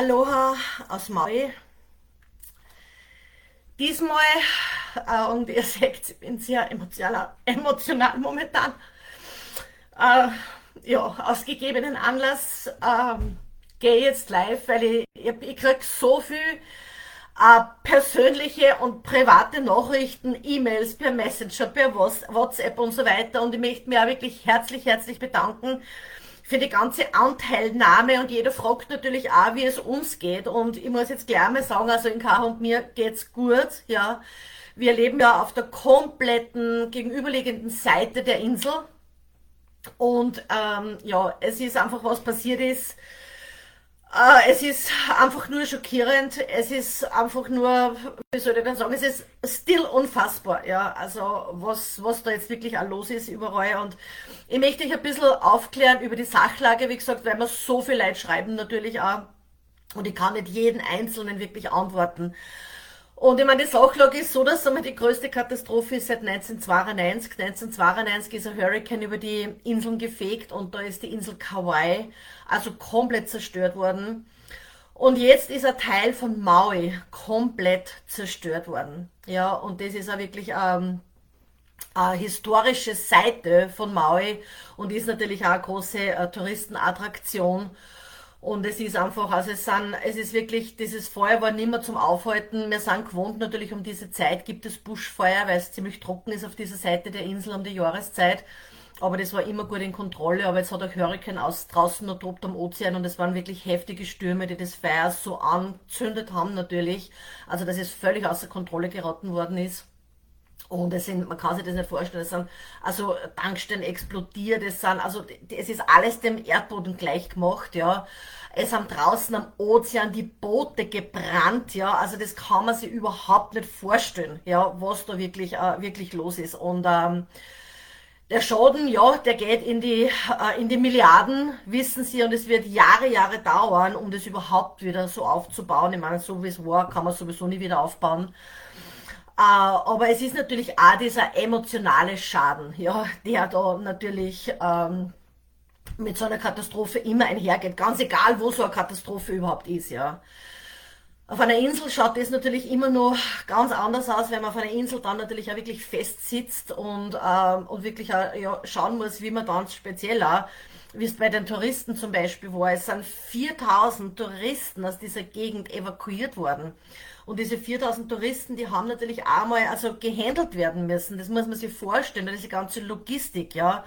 Aloha aus Maui. Diesmal, äh, und ihr seht, ich bin sehr emotional, emotional momentan. Äh, ja, aus gegebenen Anlass äh, gehe jetzt live, weil ich, ich, ich kriege so viel äh, persönliche und private Nachrichten, E-Mails per Messenger, per WhatsApp und so weiter. Und ich möchte mich auch wirklich herzlich, herzlich bedanken für die ganze Anteilnahme und jeder fragt natürlich auch, wie es uns geht. Und ich muss jetzt gleich mal sagen, also in Karo und mir geht's gut, ja. Wir leben ja auf der kompletten gegenüberliegenden Seite der Insel. Und ähm, ja, es ist einfach was passiert ist, es ist einfach nur schockierend. Es ist einfach nur, wie soll ich denn sagen, es ist still unfassbar, ja. Also, was, was da jetzt wirklich auch los ist überall. Und ich möchte euch ein bisschen aufklären über die Sachlage, wie gesagt, weil wir so viel Leute schreiben natürlich auch. Und ich kann nicht jeden Einzelnen wirklich antworten. Und ich meine, die Sachlage ist so, dass die größte Katastrophe ist seit 1992. 1992 ist ein Hurricane über die Inseln gefegt und da ist die Insel Kauai also komplett zerstört worden. Und jetzt ist ein Teil von Maui komplett zerstört worden. Ja, und das ist auch wirklich ähm, eine historische Seite von Maui und ist natürlich auch eine große äh, Touristenattraktion. Und es ist einfach, also es sind, es ist wirklich, dieses Feuer war nicht mehr zum Aufhalten. Wir sind gewohnt natürlich um diese Zeit gibt es Buschfeuer, weil es ziemlich trocken ist auf dieser Seite der Insel um die Jahreszeit. Aber das war immer gut in Kontrolle. Aber jetzt hat auch Hurricane aus draußen noch tobt am Ozean und es waren wirklich heftige Stürme, die das Feuer so anzündet haben natürlich. Also dass es völlig außer Kontrolle geraten worden ist. Und es sind, man kann sich das nicht vorstellen, es sind also Tankstellen explodiert, es sind, also es ist alles dem Erdboden gleich gemacht, ja. Es haben draußen am Ozean die Boote gebrannt, ja. Also das kann man sich überhaupt nicht vorstellen, ja, was da wirklich, äh, wirklich los ist. Und ähm, der Schaden, ja, der geht in die, äh, in die Milliarden, wissen Sie, und es wird Jahre, Jahre dauern, um das überhaupt wieder so aufzubauen. Ich meine, so wie es war, kann man sowieso nie wieder aufbauen. Äh, aber es ist natürlich auch dieser emotionale Schaden, ja, der da natürlich ähm, mit so einer Katastrophe immer einhergeht. Ganz egal, wo so eine Katastrophe überhaupt ist, ja. Auf einer Insel schaut das natürlich immer noch ganz anders aus, wenn man auf einer Insel dann natürlich auch wirklich fest sitzt und, ähm, und wirklich auch, ja, schauen muss, wie man dann speziell auch, wie es bei den Touristen zum Beispiel war. Es sind 4000 Touristen aus dieser Gegend evakuiert worden. Und diese 4000 Touristen, die haben natürlich auch mal also gehandelt werden müssen. Das muss man sich vorstellen, diese ganze Logistik, ja.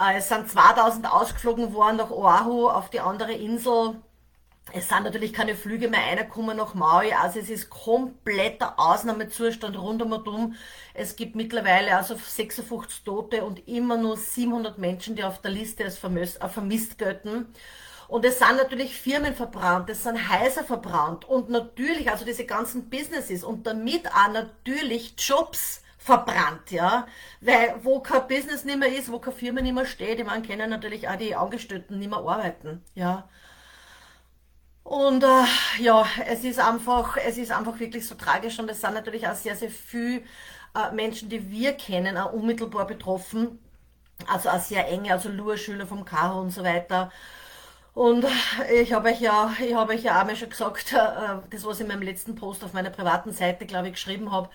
Äh, es sind 2000 ausgeflogen worden nach Oahu auf die andere Insel. Es sind natürlich keine Flüge mehr reingekommen nach Maui, also es ist kompletter Ausnahmezustand rund um und um. Es gibt mittlerweile also 56 Tote und immer nur 700 Menschen, die auf der Liste als äh, vermisst gelten. Und es sind natürlich Firmen verbrannt, es sind Häuser verbrannt und natürlich, also diese ganzen Businesses und damit auch natürlich Jobs verbrannt, ja. Weil wo kein Business nicht mehr ist, wo keine Firma nicht mehr steht, ich meine, können natürlich auch die Angestellten nicht mehr arbeiten, ja. Und äh, ja, es ist einfach, es ist einfach wirklich so tragisch und es sind natürlich auch sehr, sehr viele äh, Menschen, die wir kennen, auch unmittelbar betroffen. Also auch sehr enge, also Lua-Schüler vom Karo und so weiter. Und ich habe euch ja, ich habe euch ja einmal schon gesagt, äh, das was ich in meinem letzten Post auf meiner privaten Seite, glaube ich, geschrieben habe,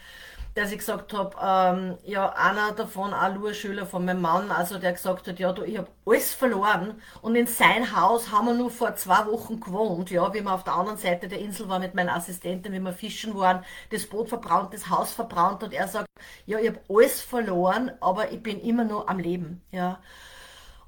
dass ich gesagt habe, ähm, ja, einer davon, ein Lurschüler von meinem Mann, also der gesagt hat, ja, du, ich habe alles verloren und in sein Haus haben wir nur vor zwei Wochen gewohnt, ja, wie wir auf der anderen Seite der Insel waren mit meiner Assistentin, wie wir fischen waren, das Boot verbrannt, das Haus verbrannt und er sagt, ja, ich habe alles verloren, aber ich bin immer nur am Leben, ja.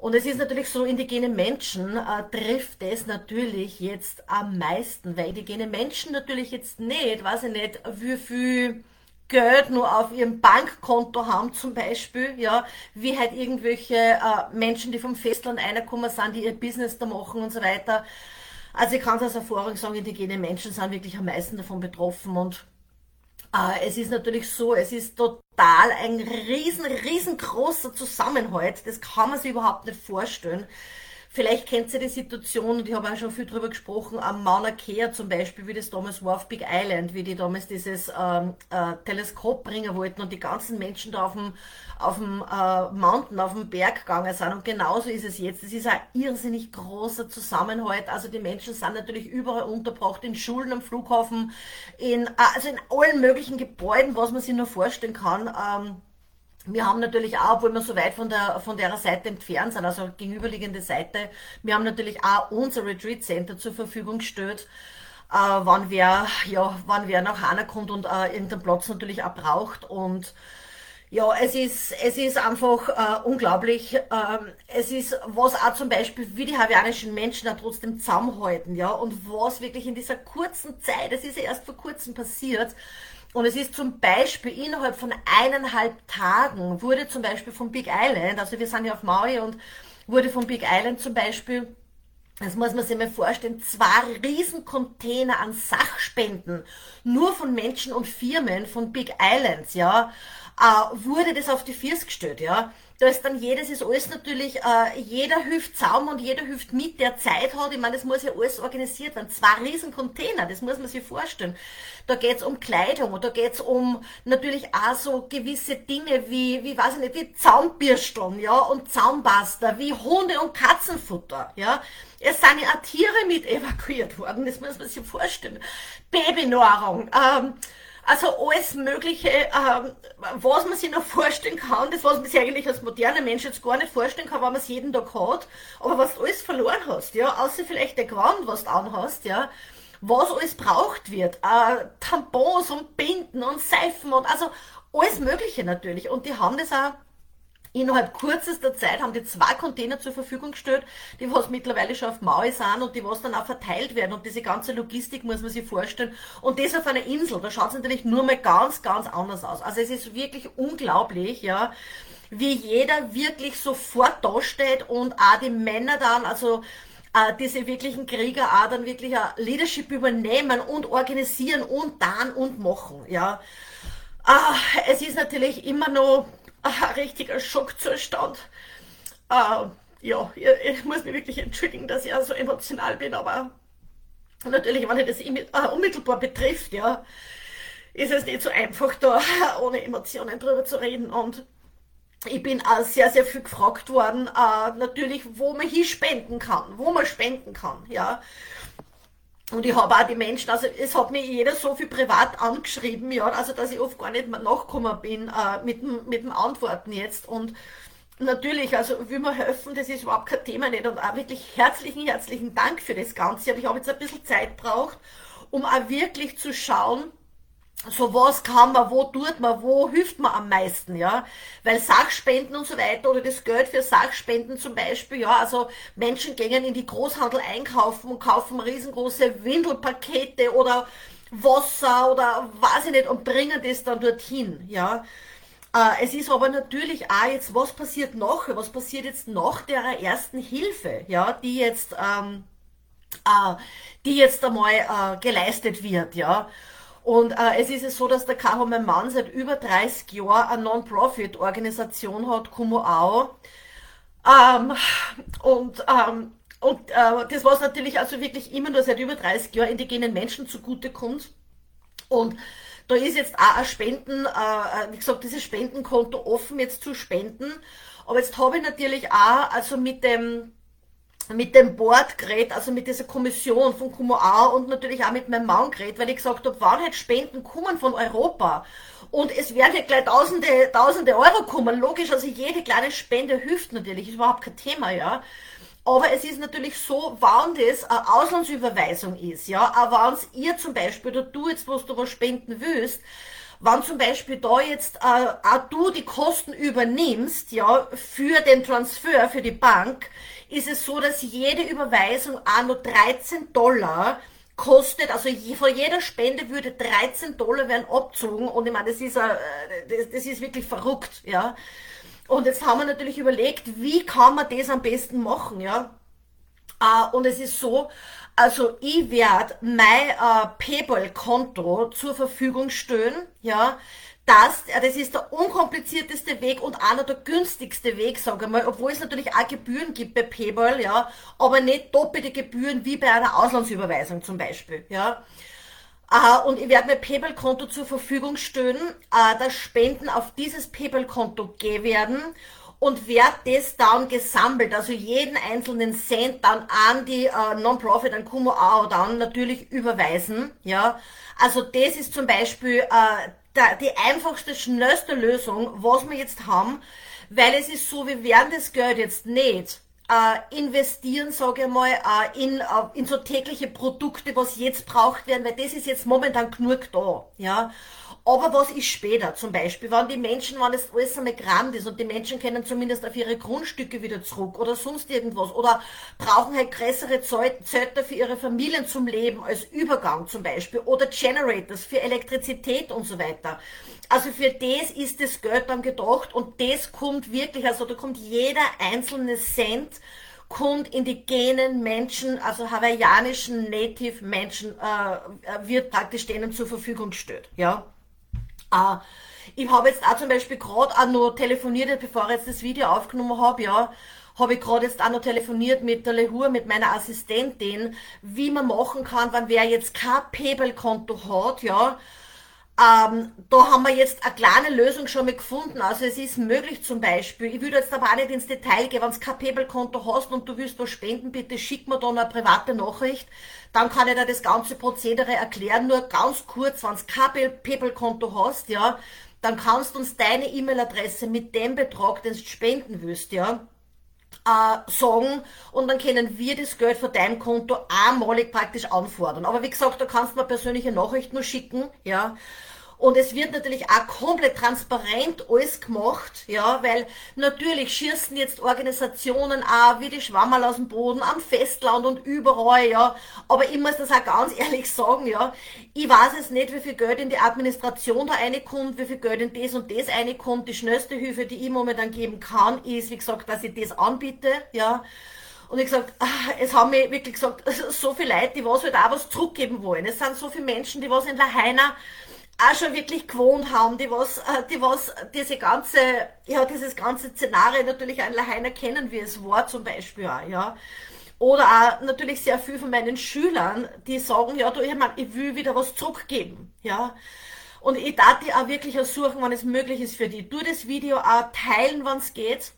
Und es ist natürlich so, indigene Menschen äh, trifft es natürlich jetzt am meisten, weil indigene Menschen natürlich jetzt nicht, weiß ich nicht, wie viel Geld nur auf ihrem Bankkonto haben zum Beispiel, ja, wie halt irgendwelche äh, Menschen, die vom Festland reinkommen sind, die ihr Business da machen und so weiter. Also ich kann aus Erfahrung sagen, indigene Menschen sind wirklich am meisten davon betroffen und äh, es ist natürlich so, es ist total ein riesen, riesengroßer Zusammenhalt. Das kann man sich überhaupt nicht vorstellen. Vielleicht kennt ihr die Situation, und ich habe auch schon viel drüber gesprochen, am Mauna Kea zum Beispiel, wie das damals war auf Big Island, wie die damals dieses ähm, äh, Teleskop bringen wollten und die ganzen Menschen da auf dem, auf dem äh, Mountain, auf dem Berg gegangen sind. Und genauso ist es jetzt. Es ist ein irrsinnig großer Zusammenhalt. Also die Menschen sind natürlich überall untergebracht, in Schulen, am Flughafen, in, äh, also in allen möglichen Gebäuden, was man sich nur vorstellen kann. Ähm, wir haben natürlich auch, obwohl wir so weit von der, von der Seite entfernt sind, also gegenüberliegende Seite, wir haben natürlich auch unser Retreat Center zur Verfügung gestellt, äh, wann wer, ja, wann wer nach Hana kommt und äh, irgendeinen Platz natürlich auch braucht und ja, es ist, es ist einfach äh, unglaublich. Ähm, es ist, was auch zum Beispiel, wie die hawaiianischen Menschen da trotzdem zusammenhalten, ja, und was wirklich in dieser kurzen Zeit, es ist ja erst vor kurzem passiert, und es ist zum Beispiel innerhalb von eineinhalb Tagen wurde zum Beispiel vom Big Island, also wir sind ja auf Maui und wurde vom Big Island zum Beispiel, das muss man sich mal vorstellen, zwei Riesencontainer an Sachspenden, nur von Menschen und Firmen von Big Islands, ja, äh, wurde das auf die Füße gestellt, ja. Da ist dann jedes ist alles natürlich, äh, jeder hilft zusammen und jeder hilft mit, der Zeit hat. Ich meine, das muss ja alles organisiert werden. Zwei riesen Container, das muss man sich vorstellen. Da geht's um Kleidung und da geht's um natürlich auch so gewisse Dinge wie, wie weiß ich nicht, wie Zaunbürsteln, ja, und Zaunbuster, wie Hunde- und Katzenfutter, ja. Es sind ja auch Tiere mit evakuiert worden, das muss man sich vorstellen. Babynahrung, ähm, also alles Mögliche, ähm, was man sich noch vorstellen kann, das was man sich eigentlich als moderner Mensch jetzt gar nicht vorstellen kann, weil man es jeden Tag hat, aber was du alles verloren hast, ja, außer vielleicht der Gewand, was du anhast, ja, was alles braucht wird, äh, Tampons und Binden und Seifen und also alles Mögliche natürlich. Und die haben das auch Innerhalb kürzester Zeit haben die zwei Container zur Verfügung gestellt, die was mittlerweile schon auf Maui sind und die was dann auch verteilt werden. Und diese ganze Logistik muss man sich vorstellen. Und das auf einer Insel, da schaut es natürlich nur mal ganz, ganz anders aus. Also es ist wirklich unglaublich, ja, wie jeder wirklich sofort dasteht und auch die Männer dann, also äh, diese wirklichen Krieger auch dann wirklich ein Leadership übernehmen und organisieren und dann und machen, ja. Äh, es ist natürlich immer noch ein richtiger Schockzustand. Äh, ja, ich, ich, muss mich wirklich entschuldigen, dass ich so emotional bin, aber natürlich, wenn ich das äh, unmittelbar betrifft, ja, ist es nicht so einfach, da ohne Emotionen drüber zu reden. Und ich bin auch sehr, sehr viel gefragt worden, äh, natürlich, wo man hier spenden kann, wo man spenden kann, ja. Und ich habe auch die Menschen, also es hat mir jeder so viel privat angeschrieben, ja, also dass ich oft gar nicht mehr nachgekommen bin äh, mit, dem, mit dem Antworten jetzt. Und natürlich, also will man helfen, das ist überhaupt kein Thema nicht. Und auch wirklich herzlichen, herzlichen Dank für das Ganze. Und ich habe jetzt ein bisschen Zeit braucht, um auch wirklich zu schauen, so was kann man, wo tut man, wo hilft man am meisten, ja? Weil Sachspenden und so weiter oder das Geld für Sachspenden zum Beispiel, ja, also Menschen gehen in die Großhandel einkaufen und kaufen riesengroße Windelpakete oder Wasser oder weiß ich nicht und bringen das dann dorthin, ja? Äh, es ist aber natürlich auch jetzt, was passiert noch, was passiert jetzt nach der ersten Hilfe, ja, die jetzt, ähm, äh, die jetzt einmal äh, geleistet wird, ja? Und äh, es ist so, dass der Caro, mein Mann, seit über 30 Jahren eine Non-Profit-Organisation hat, Kumoao. Ähm, und ähm, und äh, das was natürlich also wirklich immer nur seit über 30 Jahren indigenen Menschen zugutekommt. Und da ist jetzt auch ein Spenden, äh, wie gesagt, dieses Spendenkonto offen jetzt zu spenden. Aber jetzt habe ich natürlich auch, also mit dem mit dem Board geredet, also mit dieser Kommission von Kumoa und natürlich auch mit meinem Mann geredet, weil ich gesagt habe, wann halt Spenden kommen von Europa. Und es werden ja gleich tausende, tausende Euro kommen. Logisch, also jede kleine Spende hilft natürlich, ist überhaupt kein Thema, ja. Aber es ist natürlich so, wann das eine Auslandsüberweisung ist, ja, auch wenn ihr zum Beispiel, oder du jetzt, was du was spenden willst, wenn zum Beispiel da jetzt äh, auch du die Kosten übernimmst, ja, für den Transfer, für die Bank, ist es so, dass jede Überweisung auch nur 13 Dollar kostet, also von jeder Spende würde 13 Dollar werden abzogen und ich meine, das ist, äh, das, das ist wirklich verrückt, ja. Und jetzt haben wir natürlich überlegt, wie kann man das am besten machen, ja. Uh, und es ist so, also ich werde mein uh, PayPal-Konto zur Verfügung stellen, ja, dass, das ist der unkomplizierteste Weg und einer der günstigste Weg, sage ich mal, obwohl es natürlich auch Gebühren gibt bei PayPal, ja, aber nicht doppelte Gebühren wie bei einer Auslandsüberweisung zum Beispiel, ja. Uh, und ich werde mein PayPal-Konto zur Verfügung stellen, uh, dass Spenden auf dieses PayPal-Konto gehen werden und werde das dann gesammelt, also jeden einzelnen Cent dann an die uh, Non-Profit, an Kumo auch dann natürlich überweisen, ja. Also das ist zum Beispiel die einfachste, schnellste Lösung, was wir jetzt haben, weil es ist so, wir werden das Geld jetzt nicht äh, investieren, sage ich mal, äh, in, äh, in so tägliche Produkte, was jetzt braucht werden, weil das ist jetzt momentan genug da, ja. Aber was ist später zum Beispiel, wenn die Menschen, wenn es alles einmal grand ist und die Menschen können zumindest auf ihre Grundstücke wieder zurück oder sonst irgendwas oder brauchen halt größere Zelte für ihre Familien zum Leben als Übergang zum Beispiel oder Generators für Elektrizität und so weiter. Also für das ist das Geld dann gedacht und das kommt wirklich, also da kommt jeder einzelne Cent kommt indigenen Menschen, also hawaiianischen Native Menschen, äh, wird praktisch denen zur Verfügung gestellt, ja. Äh, ich habe jetzt auch zum Beispiel gerade auch noch telefoniert, bevor ich jetzt das Video aufgenommen habe, ja, habe ich gerade jetzt auch noch telefoniert mit der Lehur, mit meiner Assistentin, wie man machen kann, wenn wer jetzt kein PayPal-Konto hat, ja, ähm, da haben wir jetzt eine kleine Lösung schon mal gefunden. Also es ist möglich zum Beispiel, ich würde jetzt aber auch nicht ins Detail gehen, wenn du kein PayPal-Konto hast und du willst was spenden, bitte schick mir da eine private Nachricht. Dann kann ich dir das ganze Prozedere erklären. Nur ganz kurz, wenn du kein PayPal-Konto hast, ja, dann kannst du uns deine E-Mail-Adresse mit dem Betrag, den du spenden willst, ja, äh, sagen und dann können wir das Geld von deinem Konto einmalig praktisch anfordern. Aber wie gesagt, da kannst du mir persönliche Nachrichten nur schicken, ja. Und es wird natürlich auch komplett transparent alles gemacht, ja, weil natürlich schießen jetzt Organisationen auch wie die Schwammerl aus dem Boden am Festland und überall, ja. Aber ich muss das auch ganz ehrlich sagen, ja. Ich weiß es nicht, wie viel Geld in die Administration da reinkommt, wie viel Geld in das und das reinkommt. Die schnellste Hilfe, die ich momentan geben kann, ist, wie gesagt, dass ich das anbiete, ja. Und ich gesagt, ah, es haben mir wirklich gesagt, so viele Leute, die was halt auch was zurückgeben wollen. Es sind so viele Menschen, die was in Lahaina auch schon wirklich gewohnt haben, die was, äh, die was diese ganze, ja, dieses ganze Szenario natürlich an Lahaina kennen, wie es war zum Beispiel auch, ja. Oder auch natürlich sehr viel von meinen Schülern, die sagen, ja, du, ich, mein, ich will wieder was zurückgeben, ja. Und ich darf die auch wirklich ersuchen, wenn es möglich ist für die. Du das Video auch teilen, wenn es geht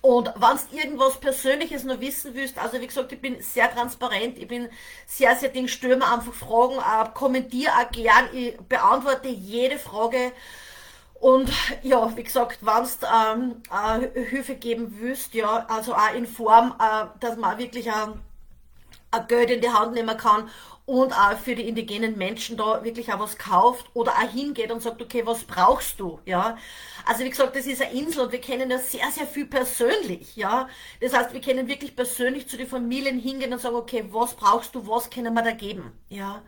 und wenn du irgendwas Persönliches noch wissen willst, also wie gesagt, ich bin sehr transparent, ich bin sehr, sehr Ding, stelle mir einfach Fragen, äh, kommentiere auch gern, ich beantworte jede Frage. Und ja, wie gesagt, wenn du ähm, äh, Hilfe geben willst, ja, also auch in Form, äh, dass man wirklich ein, ein Geld in die Hand nehmen kann und auch für die indigenen Menschen da wirklich auch was kauft oder auch hingeht und sagt, okay, was brauchst du, ja. Also wie gesagt, das ist eine Insel und wir kennen ja sehr, sehr viel persönlich, ja. Das heißt, wir können wirklich persönlich zu den Familien hingehen und sagen, okay, was brauchst du, was können wir da geben, ja.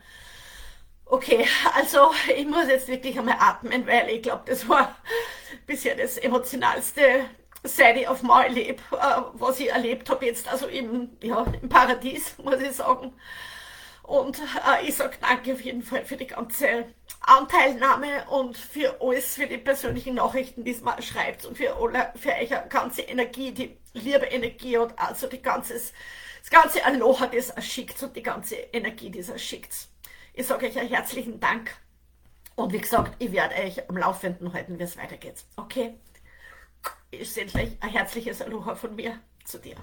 Okay, also ich muss jetzt wirklich einmal atmen, weil ich glaube, das war bisher das emotionalste seit ich auf meinem Leben, äh, was ich erlebt habe jetzt, also im, ja, im Paradies, muss ich sagen. Und äh, ich sage danke auf jeden Fall für die ganze Anteilnahme und für alles, für die persönlichen Nachrichten, die man schreibt und für, alle, für eure ganze Energie, die liebe Energie und also die ganzes, das ganze Aloha, das er schickt und die ganze Energie, die er schickt. Ich sage euch einen herzlichen Dank. Und wie gesagt, ich werde euch am Laufenden halten, wie es weitergeht. Okay? Gleich ein herzliches Aloha von mir zu dir.